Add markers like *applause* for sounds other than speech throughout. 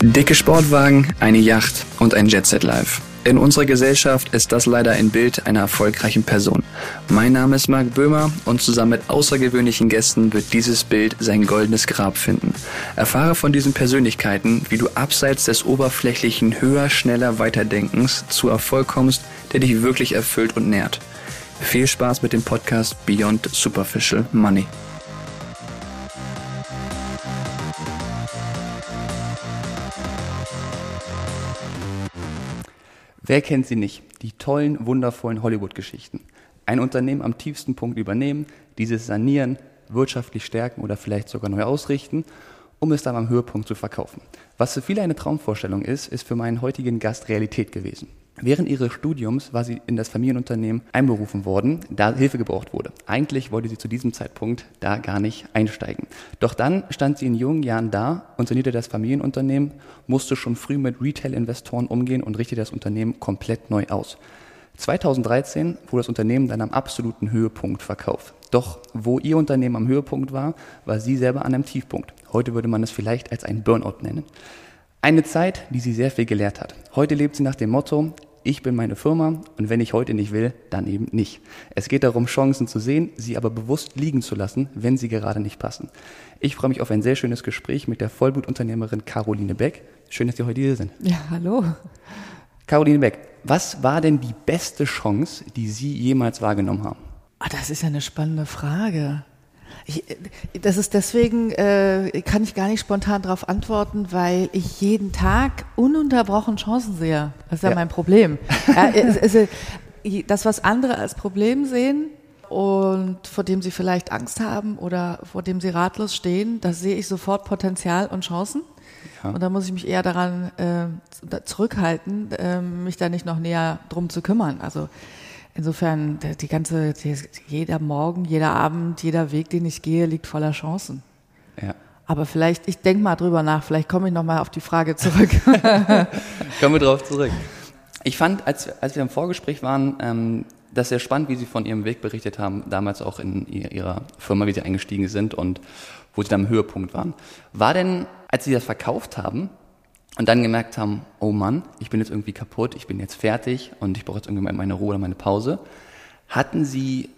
Dicke Sportwagen, eine Yacht und ein Jetset Live. In unserer Gesellschaft ist das leider ein Bild einer erfolgreichen Person. Mein Name ist Marc Böhmer und zusammen mit außergewöhnlichen Gästen wird dieses Bild sein goldenes Grab finden. Erfahre von diesen Persönlichkeiten, wie du abseits des oberflächlichen höher, schneller, weiterdenkens zu Erfolg kommst, der dich wirklich erfüllt und nährt. Viel Spaß mit dem Podcast Beyond Superficial Money. Wer kennt sie nicht? Die tollen, wundervollen Hollywood-Geschichten. Ein Unternehmen am tiefsten Punkt übernehmen, dieses sanieren, wirtschaftlich stärken oder vielleicht sogar neu ausrichten, um es dann am Höhepunkt zu verkaufen. Was für viele eine Traumvorstellung ist, ist für meinen heutigen Gast Realität gewesen. Während ihres Studiums war sie in das Familienunternehmen einberufen worden, da Hilfe gebraucht wurde. Eigentlich wollte sie zu diesem Zeitpunkt da gar nicht einsteigen. Doch dann stand sie in jungen Jahren da und sanierte das Familienunternehmen, musste schon früh mit Retail-Investoren umgehen und richtete das Unternehmen komplett neu aus. 2013 wurde das Unternehmen dann am absoluten Höhepunkt verkauft. Doch wo ihr Unternehmen am Höhepunkt war, war sie selber an einem Tiefpunkt. Heute würde man es vielleicht als ein Burnout nennen. Eine Zeit, die sie sehr viel gelehrt hat. Heute lebt sie nach dem Motto, ich bin meine Firma und wenn ich heute nicht will, dann eben nicht. Es geht darum, Chancen zu sehen, sie aber bewusst liegen zu lassen, wenn sie gerade nicht passen. Ich freue mich auf ein sehr schönes Gespräch mit der Vollblutunternehmerin Caroline Beck. Schön, dass Sie heute hier sind. Ja, hallo. Caroline Beck, was war denn die beste Chance, die Sie jemals wahrgenommen haben? Ah, das ist ja eine spannende Frage. Ich, das ist deswegen, äh, kann ich gar nicht spontan darauf antworten, weil ich jeden Tag ununterbrochen Chancen sehe. Das ist ja, ja. mein Problem. ja, also, das, was andere als Problem sehen und vor dem sie vielleicht Angst haben oder vor dem sie ratlos stehen, da sehe ich sofort Potenzial und Chancen. Ja. Und da muss ich mich eher daran äh, zurückhalten, äh, mich da nicht noch näher drum zu kümmern. Also Insofern, die ganze, die, jeder Morgen, jeder Abend, jeder Weg, den ich gehe, liegt voller Chancen. Ja. Aber vielleicht, ich denke mal drüber nach, vielleicht komme ich nochmal auf die Frage zurück. *laughs* Kommen wir drauf zurück. Ich fand, als, als wir im Vorgespräch waren, ähm, das sehr spannend, wie Sie von Ihrem Weg berichtet haben, damals auch in Ihrer Firma, wie Sie eingestiegen sind und wo Sie dann am Höhepunkt waren. War denn, als Sie das verkauft haben, und dann gemerkt haben, oh Mann, ich bin jetzt irgendwie kaputt, ich bin jetzt fertig und ich brauche jetzt irgendwie meine Ruhe oder meine Pause. Hatten Sie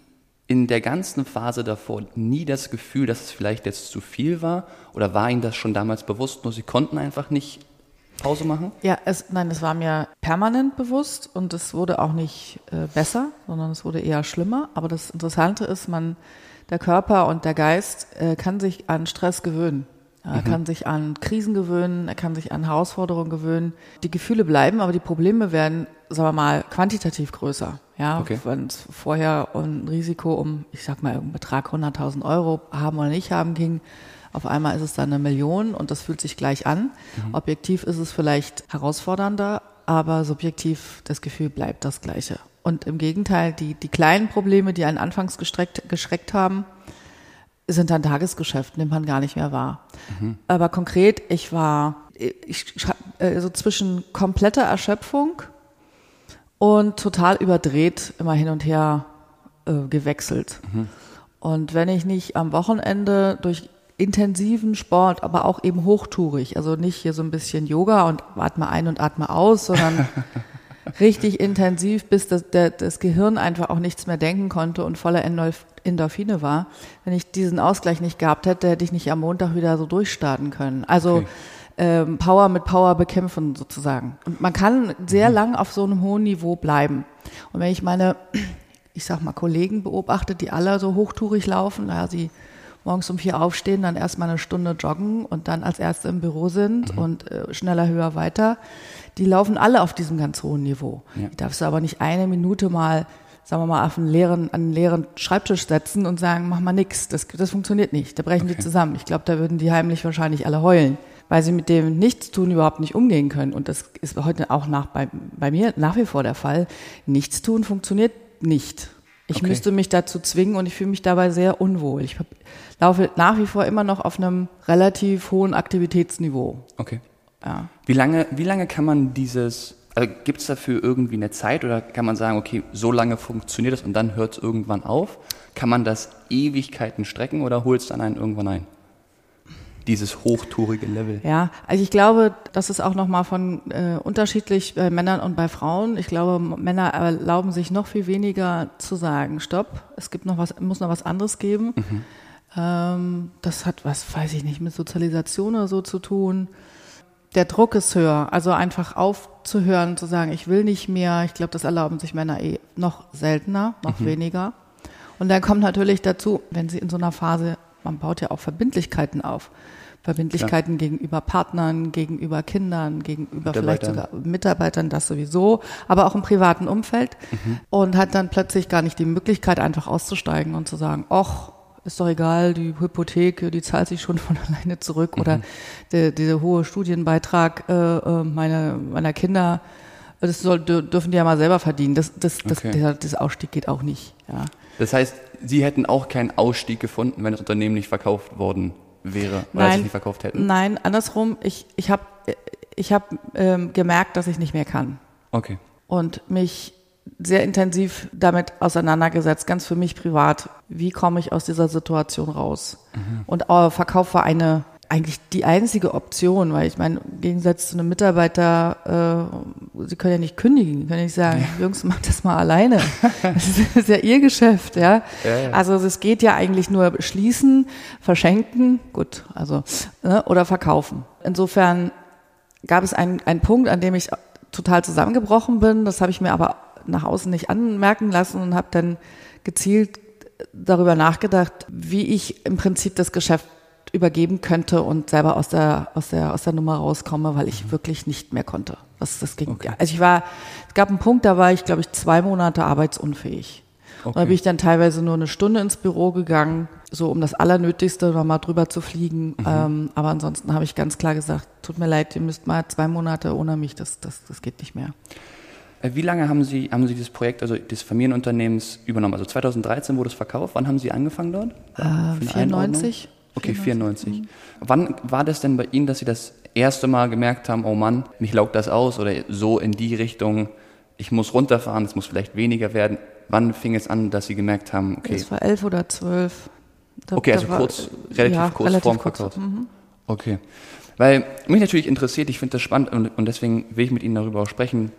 in der ganzen Phase davor nie das Gefühl, dass es vielleicht jetzt zu viel war? Oder war Ihnen das schon damals bewusst, nur Sie konnten einfach nicht Pause machen? Ja, es, nein, es war mir permanent bewusst und es wurde auch nicht äh, besser, sondern es wurde eher schlimmer. Aber das Interessante ist, man, der Körper und der Geist äh, kann sich an Stress gewöhnen. Er mhm. kann sich an Krisen gewöhnen, er kann sich an Herausforderungen gewöhnen. Die Gefühle bleiben, aber die Probleme werden, sagen wir mal, quantitativ größer. Ja, okay. wenn es vorher ein Risiko um, ich sag mal, einen Betrag 100.000 Euro haben oder nicht haben ging, auf einmal ist es dann eine Million und das fühlt sich gleich an. Mhm. Objektiv ist es vielleicht herausfordernder, aber subjektiv das Gefühl bleibt das gleiche. Und im Gegenteil, die, die kleinen Probleme, die einen anfangs gestreckt, geschreckt haben, sind dann Tagesgeschäft, nimmt man gar nicht mehr wahr. Mhm. Aber konkret, ich war ich, äh, so zwischen kompletter Erschöpfung und total überdreht immer hin und her äh, gewechselt. Mhm. Und wenn ich nicht am Wochenende durch intensiven Sport, aber auch eben hochtourig, also nicht hier so ein bisschen Yoga und atme ein und atme aus, sondern *laughs* richtig intensiv, bis das, der, das Gehirn einfach auch nichts mehr denken konnte und voller Endorphine war. Wenn ich diesen Ausgleich nicht gehabt hätte, hätte ich nicht am Montag wieder so durchstarten können. Also okay. ähm, Power mit Power bekämpfen sozusagen. Und man kann sehr mhm. lang auf so einem hohen Niveau bleiben. Und wenn ich meine, ich sag mal, Kollegen beobachte, die alle so hochtourig laufen, naja, sie morgens um vier aufstehen, dann erstmal eine Stunde joggen und dann als Erste im Büro sind mhm. und äh, schneller, höher, weiter, die laufen alle auf diesem ganz hohen Niveau. Ja. Die darfst du aber nicht eine Minute mal sagen wir mal, auf einen leeren, einen leeren Schreibtisch setzen und sagen, mach mal nix. Das, das funktioniert nicht. Da brechen okay. die zusammen. Ich glaube, da würden die heimlich wahrscheinlich alle heulen, weil sie mit dem Nichtstun überhaupt nicht umgehen können. Und das ist heute auch nach, bei, bei mir nach wie vor der Fall. Nichtstun funktioniert nicht. Ich okay. müsste mich dazu zwingen und ich fühle mich dabei sehr unwohl. Ich laufe nach wie vor immer noch auf einem relativ hohen Aktivitätsniveau. Okay. Ja. Wie lange, wie lange kann man dieses also gibt es dafür irgendwie eine Zeit oder kann man sagen, okay, so lange funktioniert es und dann hört es irgendwann auf? Kann man das Ewigkeiten strecken oder holt es dann einen irgendwann ein? Dieses hochtourige Level. Ja, also ich glaube, das ist auch nochmal von äh, unterschiedlich bei Männern und bei Frauen. Ich glaube, Männer erlauben sich noch viel weniger zu sagen, stopp, es gibt noch was, muss noch was anderes geben. Mhm. Ähm, das hat was, weiß ich nicht, mit Sozialisation oder so zu tun. Der Druck ist höher, also einfach aufzuhören, zu sagen, ich will nicht mehr. Ich glaube, das erlauben sich Männer eh noch seltener, noch mhm. weniger. Und dann kommt natürlich dazu, wenn sie in so einer Phase man baut ja auch Verbindlichkeiten auf. Verbindlichkeiten ja. gegenüber Partnern, gegenüber Kindern, gegenüber vielleicht sogar Mitarbeitern, das sowieso, aber auch im privaten Umfeld mhm. und hat dann plötzlich gar nicht die Möglichkeit, einfach auszusteigen und zu sagen, ach, ist doch egal, die Hypothek, die zahlt sich schon von *laughs* alleine zurück mhm. oder der, dieser hohe Studienbeitrag äh, äh, meiner, meiner Kinder, das soll, dürfen die ja mal selber verdienen. Das, das, das, okay. der, das Ausstieg geht auch nicht. Ja. Das heißt, Sie hätten auch keinen Ausstieg gefunden, wenn das Unternehmen nicht verkauft worden wäre oder nein, Sie nicht verkauft hätten? Nein, andersrum. Ich, ich habe ich hab, ähm, gemerkt, dass ich nicht mehr kann. Okay. Und mich sehr intensiv damit auseinandergesetzt, ganz für mich privat. Wie komme ich aus dieser Situation raus? Mhm. Und äh, Verkauf war eine eigentlich die einzige Option, weil ich meine, im Gegensatz zu einem Mitarbeiter, äh, sie können ja nicht kündigen, können ja nicht sagen, ja. Jungs, mach das mal alleine. *laughs* das ist ja ihr Geschäft, ja? ja, ja. Also es geht ja eigentlich nur schließen, verschenken, gut, also ne, oder verkaufen. Insofern gab es einen, einen Punkt, an dem ich total zusammengebrochen bin. Das habe ich mir aber nach außen nicht anmerken lassen und habe dann gezielt darüber nachgedacht, wie ich im Prinzip das Geschäft übergeben könnte und selber aus der, aus der, aus der Nummer rauskomme, weil ich mhm. wirklich nicht mehr konnte. Das, das ging, okay. also ich war, es gab einen Punkt, da war ich, glaube ich, zwei Monate arbeitsunfähig. Okay. Und da bin ich dann teilweise nur eine Stunde ins Büro gegangen, so um das Allernötigste mal drüber zu fliegen. Mhm. Ähm, aber ansonsten habe ich ganz klar gesagt, tut mir leid, ihr müsst mal zwei Monate ohne mich, das, das, das geht nicht mehr. Äh, wie lange haben Sie, haben Sie dieses Projekt, also des Familienunternehmens übernommen? Also 2013 wurde es verkauft. Wann haben Sie angefangen dort? Äh, 94. Okay, 94. Mhm. Wann war das denn bei Ihnen, dass Sie das erste Mal gemerkt haben, oh Mann, mich laugt das aus oder so in die Richtung, ich muss runterfahren, es muss vielleicht weniger werden. Wann fing es an, dass Sie gemerkt haben, okay. Es war elf oder zwölf. Da, okay, also kurz, relativ ja, kurz relativ vorm Verkauf. Mhm. Okay. Weil mich natürlich interessiert, ich finde das spannend und, und deswegen will ich mit Ihnen darüber auch sprechen,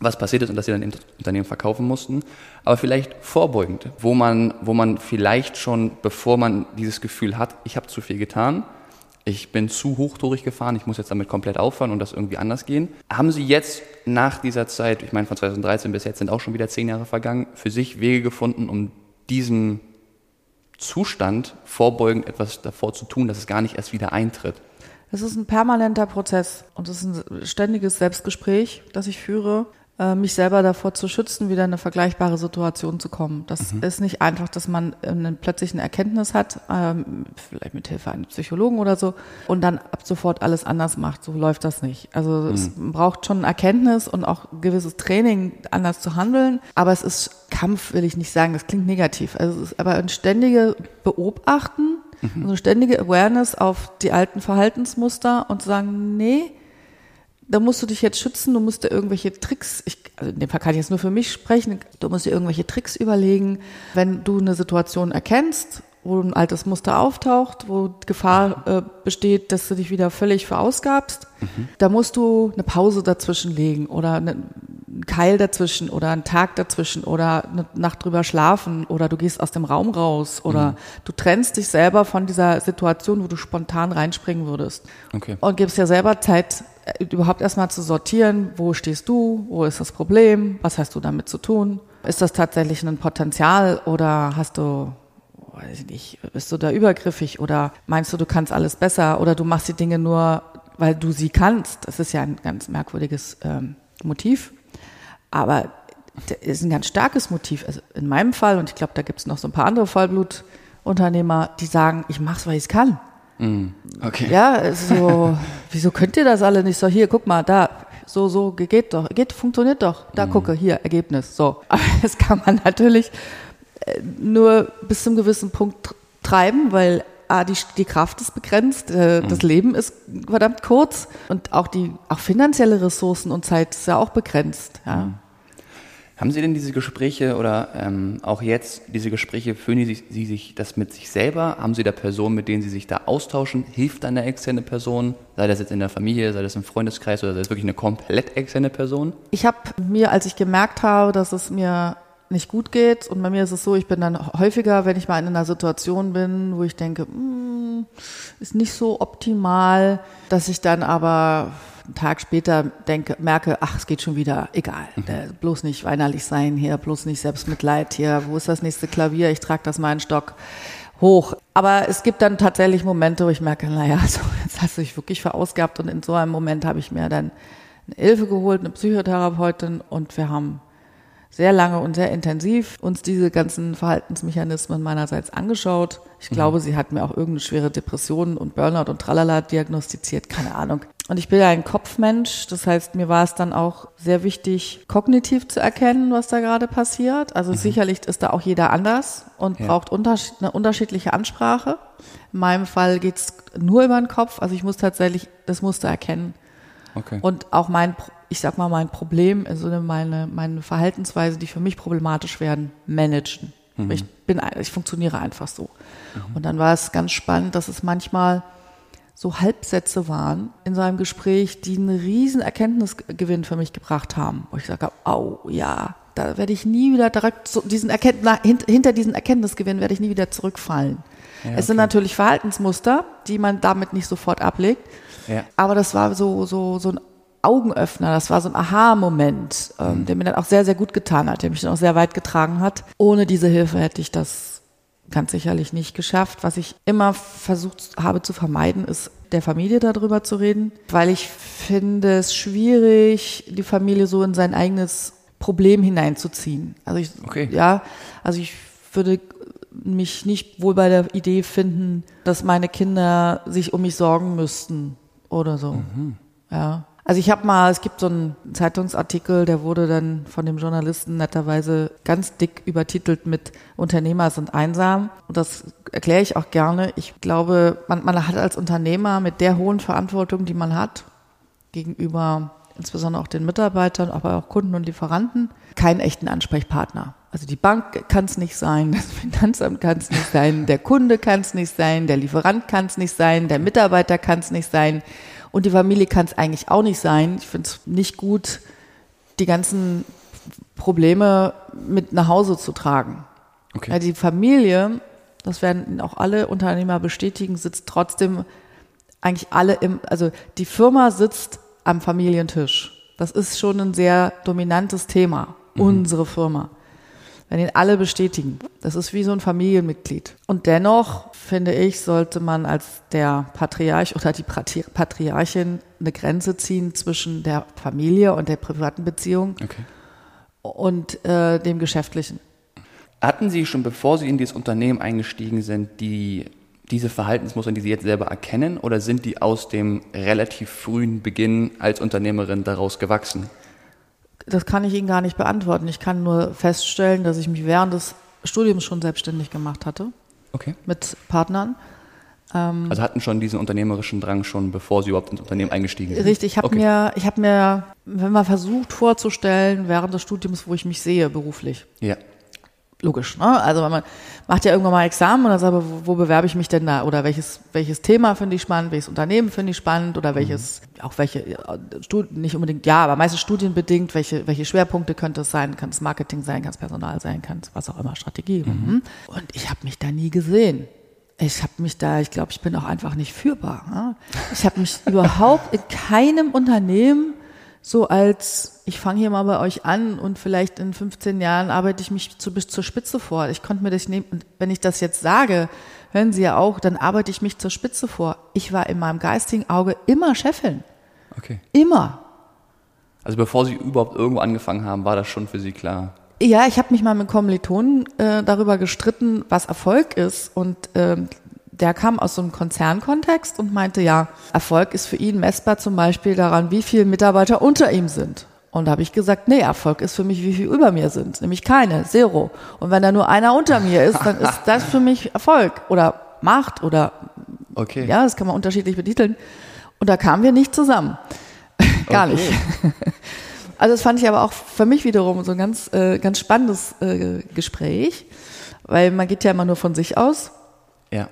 was passiert ist und dass sie dann im Unternehmen verkaufen mussten, aber vielleicht vorbeugend, wo man, wo man vielleicht schon, bevor man dieses Gefühl hat, ich habe zu viel getan, ich bin zu hochtourig gefahren, ich muss jetzt damit komplett aufhören und das irgendwie anders gehen. Haben Sie jetzt nach dieser Zeit, ich meine von 2013 bis jetzt sind auch schon wieder zehn Jahre vergangen, für sich Wege gefunden, um diesem Zustand vorbeugend etwas davor zu tun, dass es gar nicht erst wieder eintritt? Es ist ein permanenter Prozess und es ist ein ständiges Selbstgespräch, das ich führe. Äh, mich selber davor zu schützen, wieder in eine vergleichbare Situation zu kommen. Das mhm. ist nicht einfach, dass man eine plötzliche Erkenntnis hat, ähm, vielleicht mit Hilfe eines Psychologen oder so, und dann ab sofort alles anders macht. So läuft das nicht. Also mhm. es braucht schon Erkenntnis und auch gewisses Training, anders zu handeln. Aber es ist Kampf, will ich nicht sagen. Das klingt negativ. Also es ist aber ein ständiges Beobachten, mhm. also eine ständige Awareness auf die alten Verhaltensmuster und zu sagen, nee, da musst du dich jetzt schützen, du musst dir irgendwelche Tricks, ich, also in dem Fall kann ich jetzt nur für mich sprechen, du musst dir irgendwelche Tricks überlegen, wenn du eine Situation erkennst, wo ein altes Muster auftaucht, wo Gefahr äh, besteht, dass du dich wieder völlig verausgabst, mhm. da musst du eine Pause dazwischen legen oder einen Keil dazwischen oder einen Tag dazwischen oder eine Nacht drüber schlafen oder du gehst aus dem Raum raus oder mhm. du trennst dich selber von dieser Situation, wo du spontan reinspringen würdest. Okay. Und gibst dir selber Zeit, überhaupt erstmal zu sortieren, wo stehst du, wo ist das Problem, was hast du damit zu tun? Ist das tatsächlich ein Potenzial oder hast du, weiß ich nicht, bist du da übergriffig oder meinst du, du kannst alles besser oder du machst die Dinge nur, weil du sie kannst? Das ist ja ein ganz merkwürdiges ähm, Motiv. Aber ist ein ganz starkes Motiv. Also in meinem Fall, und ich glaube, da gibt es noch so ein paar andere Vollblutunternehmer, die sagen, ich mache es, weil ich es kann. Mm, okay. Ja, so, *laughs* wieso könnt ihr das alle nicht so? Hier, guck mal, da, so, so, geht doch, geht, funktioniert doch. Da mm. gucke, hier, Ergebnis, so. *laughs* Aber das kann man natürlich äh, nur bis zum gewissen Punkt treiben, weil ah, die, die Kraft ist begrenzt, äh, mm. das Leben ist verdammt kurz und auch die, auch finanzielle Ressourcen und Zeit ist ja auch begrenzt, ja. Mm. Haben Sie denn diese Gespräche oder ähm, auch jetzt diese Gespräche, führen Sie, sich das mit sich selber? Haben Sie da Personen, mit denen Sie sich da austauschen? Hilft eine externe Person? Sei das jetzt in der Familie, sei das im Freundeskreis oder sei das wirklich eine komplett externe Person? Ich habe mir, als ich gemerkt habe, dass es mir nicht gut geht. Und bei mir ist es so, ich bin dann häufiger, wenn ich mal in einer Situation bin, wo ich denke, mm, ist nicht so optimal, dass ich dann aber einen Tag später denke, merke, ach, es geht schon wieder, egal. Mhm. bloß nicht weinerlich sein hier, bloß nicht Selbstmitleid hier, wo ist das nächste Klavier? Ich trage das mal einen Stock hoch. Aber es gibt dann tatsächlich Momente, wo ich merke, naja, *laughs* so, jetzt hast du dich wirklich verausgabt und in so einem Moment habe ich mir dann eine Hilfe geholt, eine Psychotherapeutin und wir haben sehr lange und sehr intensiv uns diese ganzen Verhaltensmechanismen meinerseits angeschaut. Ich mhm. glaube, sie hat mir auch irgendeine schwere Depression und Burnout und Tralala diagnostiziert, keine Ahnung. Und ich bin ja ein Kopfmensch, das heißt, mir war es dann auch sehr wichtig, kognitiv zu erkennen, was da gerade passiert. Also mhm. sicherlich ist da auch jeder anders und ja. braucht unterschied eine unterschiedliche Ansprache. In meinem Fall geht's nur über den Kopf, also ich muss tatsächlich das Muster erkennen. Okay. Und auch mein ich sag mal, mein Problem, also meine, meine Verhaltensweise, die für mich problematisch werden, managen. Mhm. Ich bin, ich funktioniere einfach so. Mhm. Und dann war es ganz spannend, dass es manchmal so Halbsätze waren in so einem Gespräch, die einen riesen Erkenntnisgewinn für mich gebracht haben. Wo ich sage, oh ja, da werde ich nie wieder direkt so diesen Erkenntnis, hinter diesen Erkenntnisgewinn werde ich nie wieder zurückfallen. Ja, okay. Es sind natürlich Verhaltensmuster, die man damit nicht sofort ablegt. Ja. Aber das war so, so, so ein Augenöffner, das war so ein Aha-Moment, ähm, mhm. der mir dann auch sehr, sehr gut getan hat, der mich dann auch sehr weit getragen hat. Ohne diese Hilfe hätte ich das ganz sicherlich nicht geschafft. Was ich immer versucht habe zu vermeiden, ist der Familie darüber zu reden, weil ich finde es schwierig, die Familie so in sein eigenes Problem hineinzuziehen. Also ich, okay. ja, also ich würde mich nicht wohl bei der Idee finden, dass meine Kinder sich um mich sorgen müssten oder so. Mhm. Ja. Also ich habe mal, es gibt so einen Zeitungsartikel, der wurde dann von dem Journalisten netterweise ganz dick übertitelt mit Unternehmer sind einsam. Und das erkläre ich auch gerne. Ich glaube, man, man hat als Unternehmer mit der hohen Verantwortung, die man hat, gegenüber insbesondere auch den Mitarbeitern, aber auch Kunden und Lieferanten, keinen echten Ansprechpartner. Also die Bank kann es nicht sein, das *laughs* Finanzamt kann es nicht sein, der Kunde kann es nicht sein, der Lieferant kann es nicht sein, der Mitarbeiter kann es nicht sein. Und die Familie kann es eigentlich auch nicht sein. Ich finde es nicht gut, die ganzen Probleme mit nach Hause zu tragen. Okay. Ja, die Familie, das werden auch alle Unternehmer bestätigen, sitzt trotzdem eigentlich alle im, also die Firma sitzt am Familientisch. Das ist schon ein sehr dominantes Thema, mhm. unsere Firma wenn ihn alle bestätigen. Das ist wie so ein Familienmitglied. Und dennoch, finde ich, sollte man als der Patriarch oder die Patriarchin eine Grenze ziehen zwischen der Familie und der privaten Beziehung okay. und äh, dem Geschäftlichen. Hatten Sie schon, bevor Sie in dieses Unternehmen eingestiegen sind, die, diese Verhaltensmuster, die Sie jetzt selber erkennen, oder sind die aus dem relativ frühen Beginn als Unternehmerin daraus gewachsen? Das kann ich Ihnen gar nicht beantworten. Ich kann nur feststellen, dass ich mich während des Studiums schon selbstständig gemacht hatte. Okay. Mit Partnern. Ähm, also hatten schon diesen unternehmerischen Drang schon, bevor Sie überhaupt ins Unternehmen eingestiegen sind? Richtig, ich habe okay. mir, ich habe mir, wenn man versucht vorzustellen, während des Studiums, wo ich mich sehe beruflich. Ja logisch. Ne? Also man macht ja irgendwann mal Examen und dann sagt, wo, wo bewerbe ich mich denn da? Oder welches, welches Thema finde ich spannend, welches Unternehmen finde ich spannend oder welches, mhm. auch welche, nicht unbedingt, ja, aber meistens studienbedingt, welche, welche Schwerpunkte könnte es sein? Kann es Marketing sein, kann es Personal sein, kann es was auch immer, Strategie. Mhm. mhm. Und ich habe mich da nie gesehen. Ich habe mich da, ich glaube, ich bin auch einfach nicht führbar. Ne? Ich habe mich *laughs* überhaupt in keinem Unternehmen so als, ich fange hier mal bei euch an und vielleicht in 15 Jahren arbeite ich mich zu, bis zur Spitze vor. Ich konnte mir das nehmen, und wenn ich das jetzt sage, hören Sie ja auch, dann arbeite ich mich zur Spitze vor. Ich war in meinem geistigen Auge immer Chefin. Okay. Immer. Also bevor Sie überhaupt irgendwo angefangen haben, war das schon für Sie klar? Ja, ich habe mich mal mit Kommilitonen äh, darüber gestritten, was Erfolg ist. Und ähm, der kam aus so einem Konzernkontext und meinte, ja, Erfolg ist für ihn messbar zum Beispiel daran, wie viele Mitarbeiter unter ihm sind. Und da habe ich gesagt, nee, Erfolg ist für mich, wie viel über mir sind, nämlich keine, zero. Und wenn da nur einer unter mir ist, dann ist das für mich Erfolg oder Macht oder okay. ja, das kann man unterschiedlich betiteln. Und da kamen wir nicht zusammen. *laughs* Gar okay. nicht. *laughs* Also das fand ich aber auch für mich wiederum so ein ganz, äh, ganz spannendes äh, Gespräch, weil man geht ja immer nur von sich aus Ja.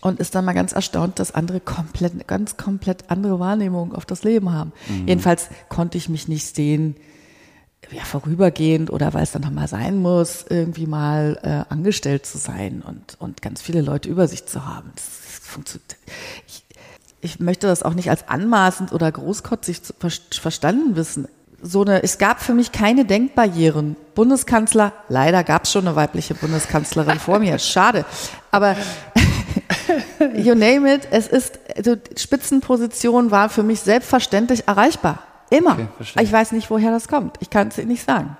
Und ist dann mal ganz erstaunt, dass andere komplett, ganz komplett andere Wahrnehmungen auf das Leben haben. Jedenfalls konnte ich mich nicht sehen, ja, vorübergehend oder weil es dann nochmal sein muss, irgendwie mal äh, angestellt zu sein und, und ganz viele Leute über sich zu haben. Das, das funktioniert. Ich, ich möchte das auch nicht als anmaßend oder großkotzig ver verstanden wissen. So eine, es gab für mich keine Denkbarrieren. Bundeskanzler, leider gab es schon eine weibliche Bundeskanzlerin vor mir, schade. Aber *laughs* *laughs* you name it, es ist, also Spitzenposition war für mich selbstverständlich erreichbar. Immer. Okay, ich weiß nicht, woher das kommt. Ich kann es Ihnen nicht sagen.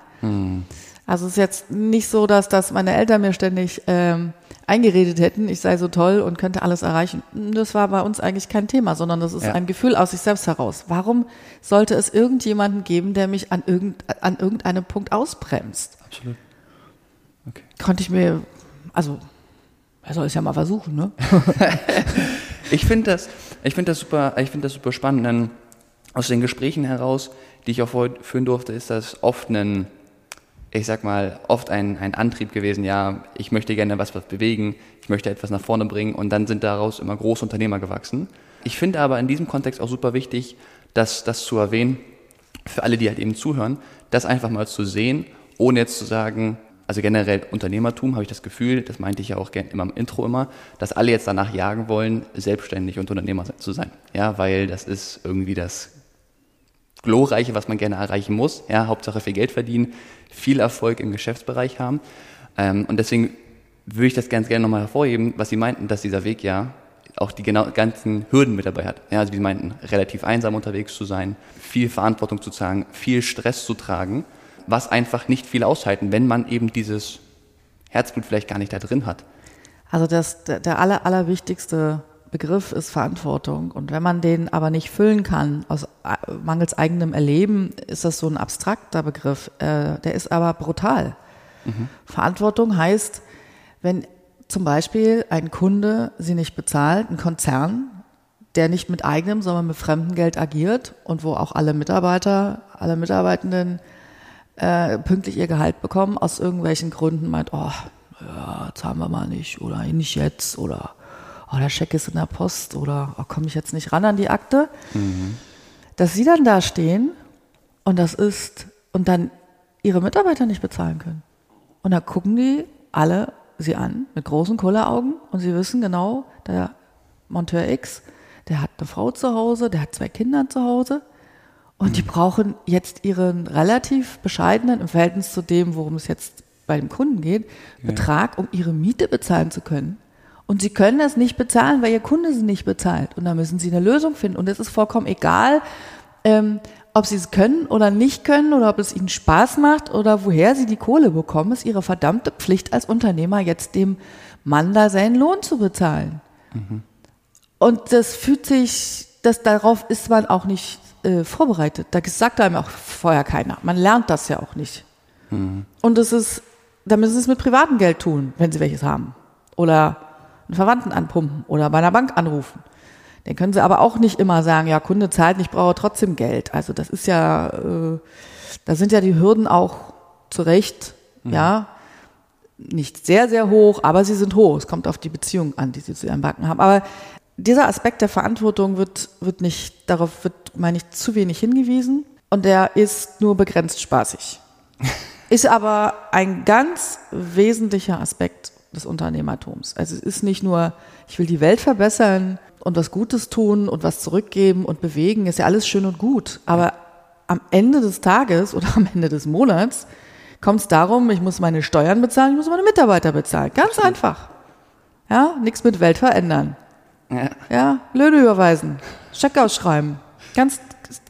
Also es ist jetzt nicht so, dass das meine Eltern mir ständig ähm, eingeredet hätten, ich sei so toll und könnte alles erreichen. Das war bei uns eigentlich kein Thema, sondern das ist Ja. ein Gefühl aus sich selbst heraus. Warum sollte es irgendjemanden geben, der mich an, irgend, an irgendeinem Punkt ausbremst? Absolut. Okay. Konnte ich mir, also, er soll es ja mal versuchen, ne? *laughs* Ich finde das, ich finde das super, ich finde das super spannend. Denn aus den Gesprächen heraus, die ich auch vorher führen durfte, ist das oft ein, ich sag mal, oft ein, ein Antrieb gewesen. Ja, ich möchte gerne was, was bewegen, ich möchte etwas nach vorne bringen und dann sind daraus immer große Unternehmer gewachsen. Ich finde aber in diesem Kontext auch super wichtig, das, das zu erwähnen, für alle, die halt eben zuhören, das einfach mal zu sehen, ohne jetzt zu sagen, also generell Unternehmertum habe ich das Gefühl, das meinte ich ja auch immer im Intro immer, dass alle jetzt danach jagen wollen, selbstständig und Unternehmer zu sein. Ja, weil das ist irgendwie das Glorreiche, was man gerne erreichen muss. Ja, Hauptsache viel Geld verdienen, viel Erfolg im Geschäftsbereich haben. Ähm, und deswegen würde ich das ganz gerne nochmal hervorheben, was Sie meinten, dass dieser Weg ja auch die genau, ganzen Hürden mit dabei hat. Ja, also Sie meinten, relativ einsam unterwegs zu sein, viel Verantwortung zu tragen, viel Stress zu tragen, was einfach nicht viel aushalten, wenn man eben dieses Herzblut vielleicht gar nicht da drin hat. Also das, der, aller, allerwichtigste Begriff ist Verantwortung. Und wenn man den aber nicht füllen kann, aus äh, mangels eigenem Erleben, ist das so ein abstrakter Begriff. Äh, der ist aber brutal. Verantwortung heißt, wenn zum Beispiel ein Kunde sie nicht bezahlt, ein Konzern, der nicht mit eigenem, sondern mit fremdem Geld agiert und wo auch alle Mitarbeiter, alle Mitarbeitenden äh, pünktlich ihr Gehalt bekommen, aus irgendwelchen Gründen meint, oh, ja, zahlen wir mal nicht oder nicht jetzt oder oh, der Scheck ist in der Post oder oh, komme ich jetzt nicht ran an die Akte, dass sie dann da stehen und das ist und dann ihre Mitarbeiter nicht bezahlen können. Und da gucken die alle sie an mit großen Kulleraugen und sie wissen genau, der Monteur X, der hat eine Frau zu Hause, der hat zwei Kinder zu Hause und die brauchen jetzt ihren relativ bescheidenen, im Verhältnis zu dem, worum es jetzt bei dem Kunden geht, Betrag, um ihre Miete bezahlen zu können. Und sie können das nicht bezahlen, weil ihr Kunde sie nicht bezahlt. Und da müssen sie eine Lösung finden. Und es ist vollkommen egal, ähm, ob sie es können oder nicht können oder ob es ihnen Spaß macht oder woher sie die Kohle bekommen, ist ihre verdammte Pflicht als Unternehmer, jetzt dem Mann da seinen Lohn zu bezahlen. Und das fühlt sich, das, darauf ist man auch nicht äh, vorbereitet. Da sagt einem auch vorher keiner. Man lernt das ja auch nicht. Und es ist, da müssen sie es mit privatem Geld tun, wenn sie welches haben. Oder einen Verwandten anpumpen oder bei einer Bank anrufen. Dann können sie aber auch nicht immer sagen, ja, Kunde zahlt nicht, brauche trotzdem Geld. Also das ist ja, äh, da sind ja die Hürden auch zu Recht, ja, nicht sehr, sehr hoch, aber sie sind hoch. Es kommt auf die Beziehung an, die sie zu ihren Banken haben. Aber dieser Aspekt der Verantwortung wird, wird nicht, darauf wird, meine ich, zu wenig hingewiesen und der ist nur begrenzt spaßig. *laughs* Ist aber ein ganz wesentlicher Aspekt des Unternehmertums. Also es ist nicht nur, ich will die Welt verbessern und was Gutes tun und was zurückgeben und bewegen, ist ja alles schön und gut. Aber am Ende des Tages oder am Ende des Monats kommt es darum, ich muss meine Steuern bezahlen, ich muss meine Mitarbeiter bezahlen. Ganz einfach. Ja, nichts mit Welt verändern. Ja. Ja, Löhne überweisen, Scheck ausschreiben. Ganz,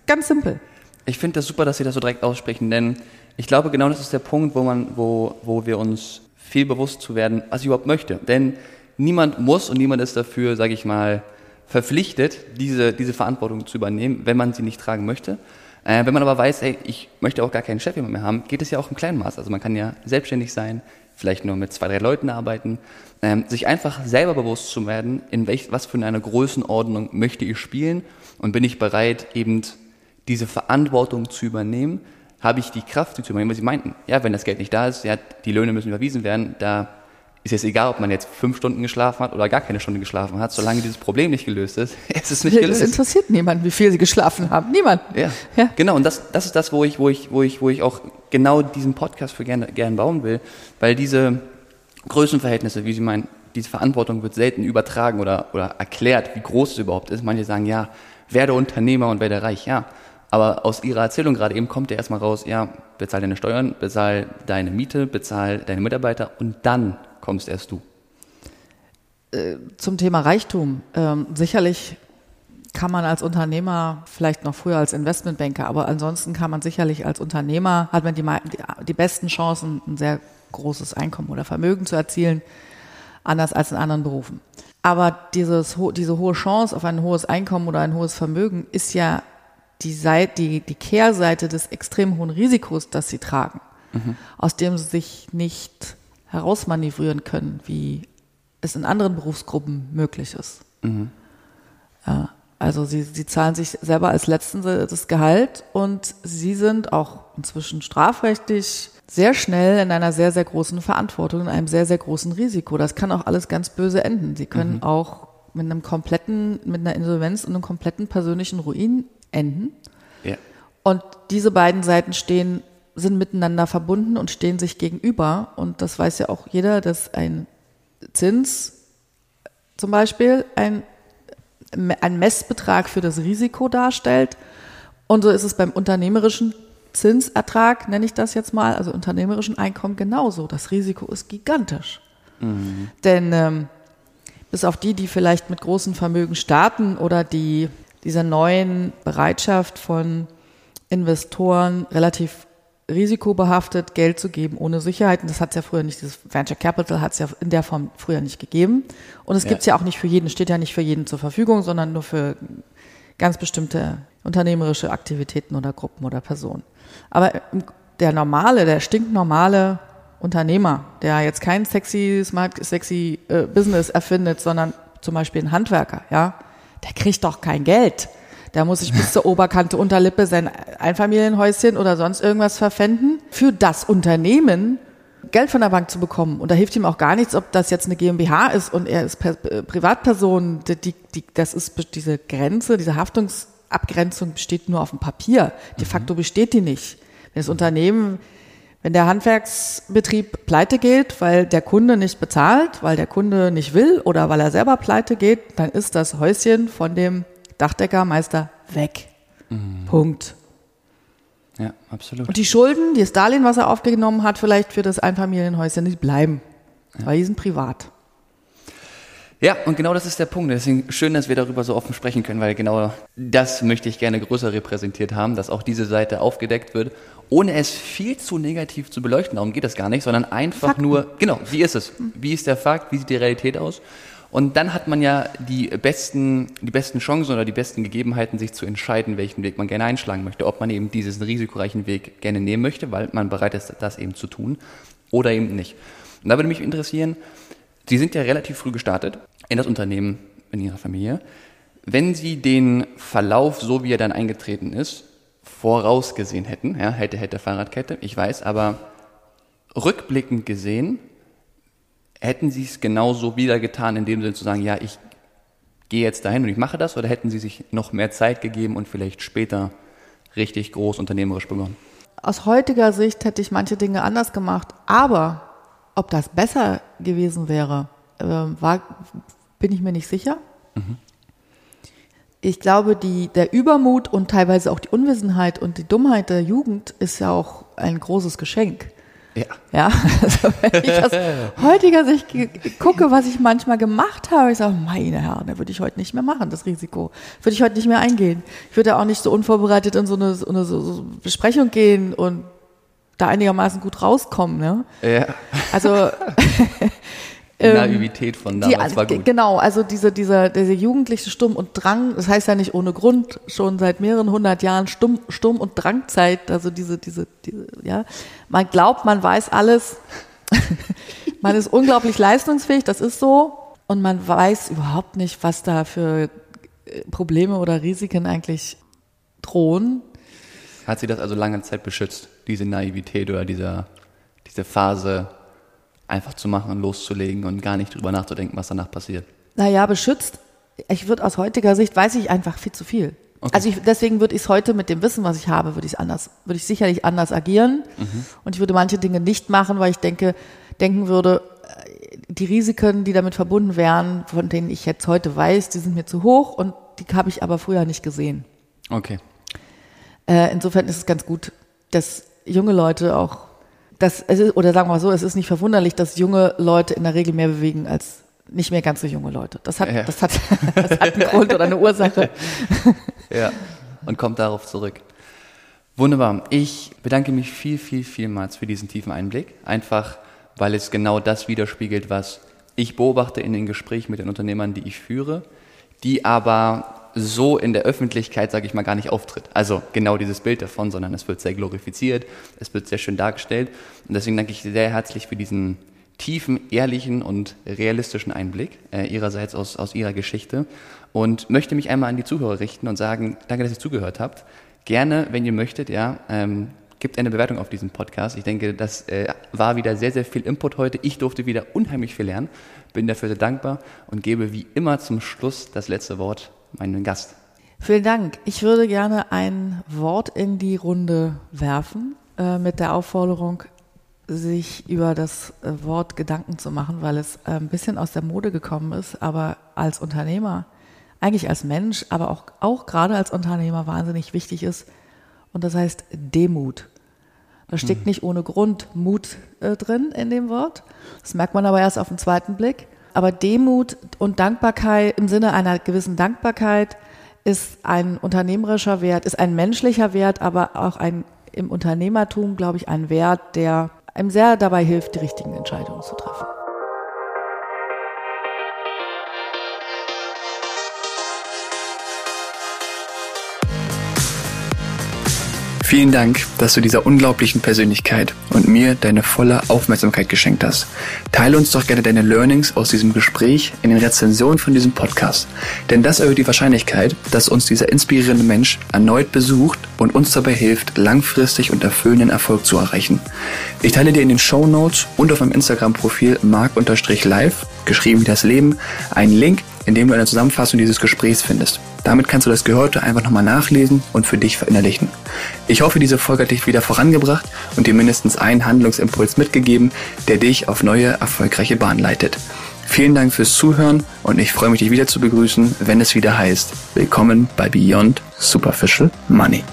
ganz simpel. Ich finde das super, dass Sie das so direkt aussprechen, denn ich glaube, genau das ist der Punkt, wo, man, wo, wo wir uns viel bewusst zu werden, was ich überhaupt möchte. Denn niemand muss und niemand ist dafür, sage ich mal, verpflichtet, diese, diese Verantwortung zu übernehmen, wenn man sie nicht tragen möchte. Äh, wenn man aber weiß, ey, ich möchte auch gar keinen Chef mehr haben, geht es ja auch im kleinen Maß. Also man kann ja selbstständig sein, vielleicht nur mit zwei, drei Leuten arbeiten, ähm, sich einfach selber bewusst zu werden, in welch, was für eine Größenordnung möchte ich spielen und bin ich bereit, eben diese Verantwortung zu übernehmen, habe ich die Kraft, sie zu übernehmen, was sie meinten. Ja, wenn das Geld nicht da ist, ja, die Löhne müssen überwiesen werden, da ist jetzt egal, ob man jetzt fünf Stunden geschlafen hat oder gar keine Stunde geschlafen hat, solange dieses Problem nicht gelöst ist, *laughs* ist es nicht gelöst. Das interessiert niemanden, wie viel sie geschlafen haben. Niemand. Ja, ja. genau. Und das, das ist das, wo ich, wo ich, wo ich, wo ich auch genau diesen Podcast für gerne, gerne bauen will, weil diese Größenverhältnisse, wie Sie meinen, diese Verantwortung wird selten übertragen oder, oder erklärt, wie groß es überhaupt ist. Manche sagen, ja, werde Unternehmer und werde reich, ja. Aber aus Ihrer Erzählung gerade eben kommt ja erstmal raus, ja, bezahl deine Steuern, bezahl deine Miete, bezahl deine Mitarbeiter und dann kommst erst du. Äh, zum Thema Reichtum. Ähm, sicherlich kann man als Unternehmer, vielleicht noch früher als Investmentbanker, aber ansonsten kann man sicherlich als Unternehmer, hat man die, die, die besten Chancen, ein sehr großes Einkommen oder Vermögen zu erzielen, anders als in anderen Berufen. Aber dieses, diese hohe Chance auf ein hohes Einkommen oder ein hohes Vermögen ist ja die, Seite, die, die Kehrseite des extrem hohen Risikos, das sie tragen, mhm. aus dem sie sich nicht herausmanövrieren können, wie es in anderen Berufsgruppen möglich ist. Mhm. Ja, also sie, sie zahlen sich selber als Letzten das Gehalt und sie sind auch inzwischen strafrechtlich sehr schnell in einer sehr, sehr großen Verantwortung, in einem sehr, sehr großen Risiko. Das kann auch alles ganz böse enden. Sie können mhm. auch mit einem kompletten, mit einer Insolvenz und einem kompletten persönlichen Ruin enden. Ja. Und diese beiden Seiten stehen, sind miteinander verbunden und stehen sich gegenüber. Und das weiß ja auch jeder, dass ein Zins zum Beispiel ein, ein Messbetrag für das Risiko darstellt. Und so ist es beim unternehmerischen Zinsertrag, nenne ich das jetzt mal, also unternehmerischen Einkommen genauso. Das Risiko ist gigantisch. Mhm. Denn ähm, bis auf die, die vielleicht mit großen Vermögen starten oder die dieser neuen Bereitschaft von Investoren relativ risikobehaftet Geld zu geben ohne Sicherheiten. Das hat es ja früher nicht, das Venture Capital hat es ja in der Form früher nicht gegeben. Und es ja. gibt es ja auch nicht für jeden, steht ja nicht für jeden zur Verfügung, sondern nur für ganz bestimmte unternehmerische Aktivitäten oder Gruppen oder Personen. Aber der normale, der stinknormale Unternehmer, der jetzt kein sexy, smart, sexy äh, Business erfindet, sondern zum Beispiel ein Handwerker, ja, der kriegt doch kein Geld. Der muss sich bis zur Oberkante Unterlippe sein Einfamilienhäuschen oder sonst irgendwas verpfänden. Für das Unternehmen Geld von der Bank zu bekommen. Und da hilft ihm auch gar nichts, ob das jetzt eine GmbH ist und er ist äh, Privatperson. Die, die, das ist diese Grenze, diese Haftungsabgrenzung besteht nur auf dem Papier. De facto besteht die nicht. Wenn das Unternehmen, wenn der Handwerksbetrieb pleite geht, weil der Kunde nicht bezahlt, weil der Kunde nicht will oder weil er selber pleite geht, dann ist das Häuschen von dem Dachdeckermeister weg. Mhm. Punkt. Ja, absolut. Und die Schulden, das Darlehen, was er aufgenommen hat, vielleicht für das Einfamilienhäuschen, die bleiben. Ja. Weil die sind privat. Ja, und genau das ist der Punkt. Deswegen schön, dass wir darüber so offen sprechen können, weil genau das möchte ich gerne größer repräsentiert haben, dass auch diese Seite aufgedeckt wird, ohne es viel zu negativ zu beleuchten. Darum geht das gar nicht, sondern einfach Fakten. nur, genau, wie ist es? Wie ist der Fakt? Wie sieht die Realität aus? Und dann hat man ja die besten, die besten Chancen oder die besten Gegebenheiten, sich zu entscheiden, welchen Weg man gerne einschlagen möchte. Ob man eben diesen risikoreichen Weg gerne nehmen möchte, weil man bereit ist, das eben zu tun, oder eben nicht. Und da würde mich interessieren, Sie sind ja relativ früh gestartet in das Unternehmen, in Ihrer Familie. Wenn Sie den Verlauf, so wie er dann eingetreten ist, vorausgesehen hätten, ja, hätte, hätte Fahrradkette, ich weiß, aber rückblickend gesehen, Hätten Sie es genauso wieder getan, in dem Sinne zu sagen, ja, ich gehe jetzt dahin und ich mache das, oder hätten Sie sich noch mehr Zeit gegeben und vielleicht später richtig groß unternehmerisch begonnen? Aus heutiger Sicht hätte ich manche Dinge anders gemacht, aber ob das besser gewesen wäre, äh, war, bin ich mir nicht sicher. Mhm. Ich glaube, die, der Übermut und teilweise auch die Unwissenheit und die Dummheit der Jugend ist ja auch ein großes Geschenk. Ja. Ja, *laughs* also wenn ich aus heutiger Sicht gucke, was ich manchmal gemacht habe, ich sage, meine Herren, da würde ich heute nicht mehr machen, das Risiko. Würde ich heute nicht mehr eingehen. Ich würde auch nicht so unvorbereitet in so eine, so eine so, Besprechung gehen und da einigermaßen gut rauskommen. Ne? Ja. Also *laughs* ähm, Naivität von damals die, war gut. Genau, also diese, dieser, dieser jugendliche Sturm und Drang, das heißt ja nicht ohne Grund, schon seit mehreren hundert Jahren Sturm, Sturm und Drangzeit, also diese, diese, diese, ja. Man glaubt, man weiß alles. *laughs* man ist unglaublich leistungsfähig, das ist so. Und man weiß überhaupt nicht, was da für äh, Probleme oder Risiken eigentlich drohen. Hat sie das also lange Zeit beschützt? diese Naivität oder dieser, diese Phase einfach zu machen und loszulegen und gar nicht drüber nachzudenken, was danach passiert? Naja, beschützt. Ich würde aus heutiger Sicht, weiß ich einfach viel zu viel. Okay. Also ich, deswegen würde ich es heute mit dem Wissen, was ich habe, würde ich es anders, würde ich sicherlich anders agieren. Mhm. Und ich würde manche Dinge nicht machen, weil ich denke, denken würde, äh, die Risiken, die damit verbunden wären, von denen ich jetzt heute weiß, die sind mir zu hoch und die habe ich aber früher nicht gesehen. Okay. Äh, insofern ist es ganz gut, dass junge Leute auch, das, oder sagen wir mal so, es ist nicht verwunderlich, dass junge Leute in der Regel mehr bewegen als nicht mehr ganz so junge Leute. Das hat, ja. das hat, *laughs* das hat einen Grund oder eine Ursache. *laughs* Ja, und kommt darauf zurück. Wunderbar. Ich bedanke mich viel, viel, vielmals für diesen tiefen Einblick. Einfach, weil es genau das widerspiegelt, was ich beobachte in den Gesprächen mit den Unternehmern, die ich führe, die aber so in der Öffentlichkeit, sage ich mal, gar nicht auftritt. Also genau dieses Bild davon, sondern es wird sehr glorifiziert, es wird sehr schön dargestellt. Und deswegen danke ich sehr herzlich für diesen tiefen, ehrlichen und realistischen Einblick äh, Ihrerseits aus, aus Ihrer Geschichte und möchte mich einmal an die Zuhörer richten und sagen, danke, dass ihr zugehört habt. Gerne, wenn ihr möchtet, ja, ähm, gibt eine Bewertung auf diesem Podcast. Ich denke, das äh, war wieder sehr, sehr viel Input heute. Ich durfte wieder unheimlich viel lernen, bin dafür sehr dankbar und gebe wie immer zum Schluss das letzte Wort meinem Gast. Vielen Dank. Ich würde gerne ein Wort in die Runde werfen äh, mit der Aufforderung, sich über das äh, Wort Gedanken zu machen, weil es äh, ein bisschen aus der Mode gekommen ist, aber als Unternehmer, eigentlich als Mensch, aber auch, auch gerade als Unternehmer wahnsinnig wichtig ist. Und das heißt Demut. Da steckt hm. nicht ohne Grund Mut äh, drin in dem Wort. Das merkt man aber erst auf den zweiten Blick. Aber Demut und Dankbarkeit im Sinne einer gewissen Dankbarkeit ist ein unternehmerischer Wert, ist ein menschlicher Wert, aber auch ein im Unternehmertum, glaube ich, ein Wert, der einem sehr dabei hilft, die richtigen Entscheidungen zu treffen. Vielen Dank, dass du dieser unglaublichen Persönlichkeit und mir deine volle Aufmerksamkeit geschenkt hast. Teile uns doch gerne deine Learnings aus diesem Gespräch in den Rezensionen von diesem Podcast. Denn das erhöht die Wahrscheinlichkeit, dass uns dieser inspirierende Mensch erneut besucht und uns dabei hilft, langfristig und erfüllenden Erfolg zu erreichen. Ich teile dir in den Show Notes und auf meinem Instagram-Profil mark-live, geschrieben wie das Leben, einen Link, in dem du eine Zusammenfassung dieses Gesprächs findest. Damit kannst du das Gehörte einfach nochmal nachlesen und für dich verinnerlichen. Ich hoffe, diese Folge hat dich wieder vorangebracht und dir mindestens einen Handlungsimpuls mitgegeben, der dich auf neue, erfolgreiche Bahn leitet. Vielen Dank fürs Zuhören und ich freue mich, dich wieder zu begrüßen, wenn es wieder heißt, willkommen bei Beyond Superficial Money.